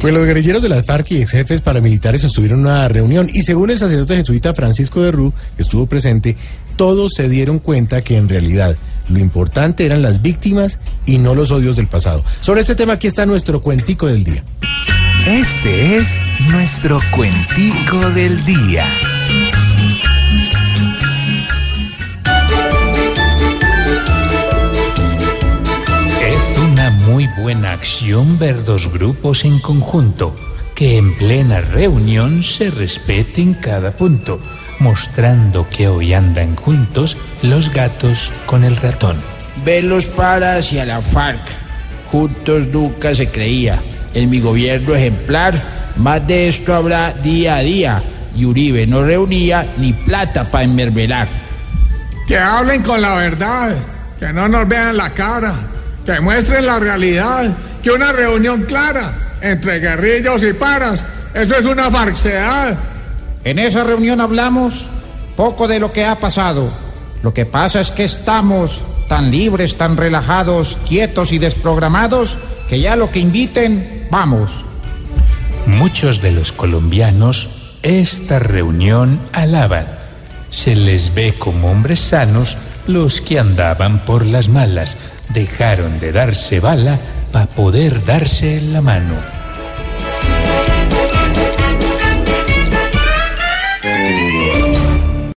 Pues los guerrilleros de las FARC y ex jefes paramilitares estuvieron en una reunión y según el sacerdote jesuita Francisco de Rú, que estuvo presente, todos se dieron cuenta que en realidad lo importante eran las víctimas y no los odios del pasado. Sobre este tema aquí está nuestro cuentico del día. Este es nuestro cuentico del día. Buena acción ver dos grupos en conjunto, que en plena reunión se respeten cada punto, mostrando que hoy andan juntos los gatos con el ratón. Velos para hacia la FARC. Juntos nunca se creía. En mi gobierno ejemplar, más de esto habrá día a día. Y Uribe no reunía ni plata para enmermelar. Que hablen con la verdad, que no nos vean la cara, que muestren la realidad, que una reunión clara entre guerrillos y paras, eso es una farcedad. En esa reunión hablamos poco de lo que ha pasado. Lo que pasa es que estamos tan libres, tan relajados, quietos y desprogramados, que ya lo que inviten, vamos. Muchos de los colombianos esta reunión alaban. Se les ve como hombres sanos los que andaban por las malas. Dejaron de darse bala para poder darse la mano.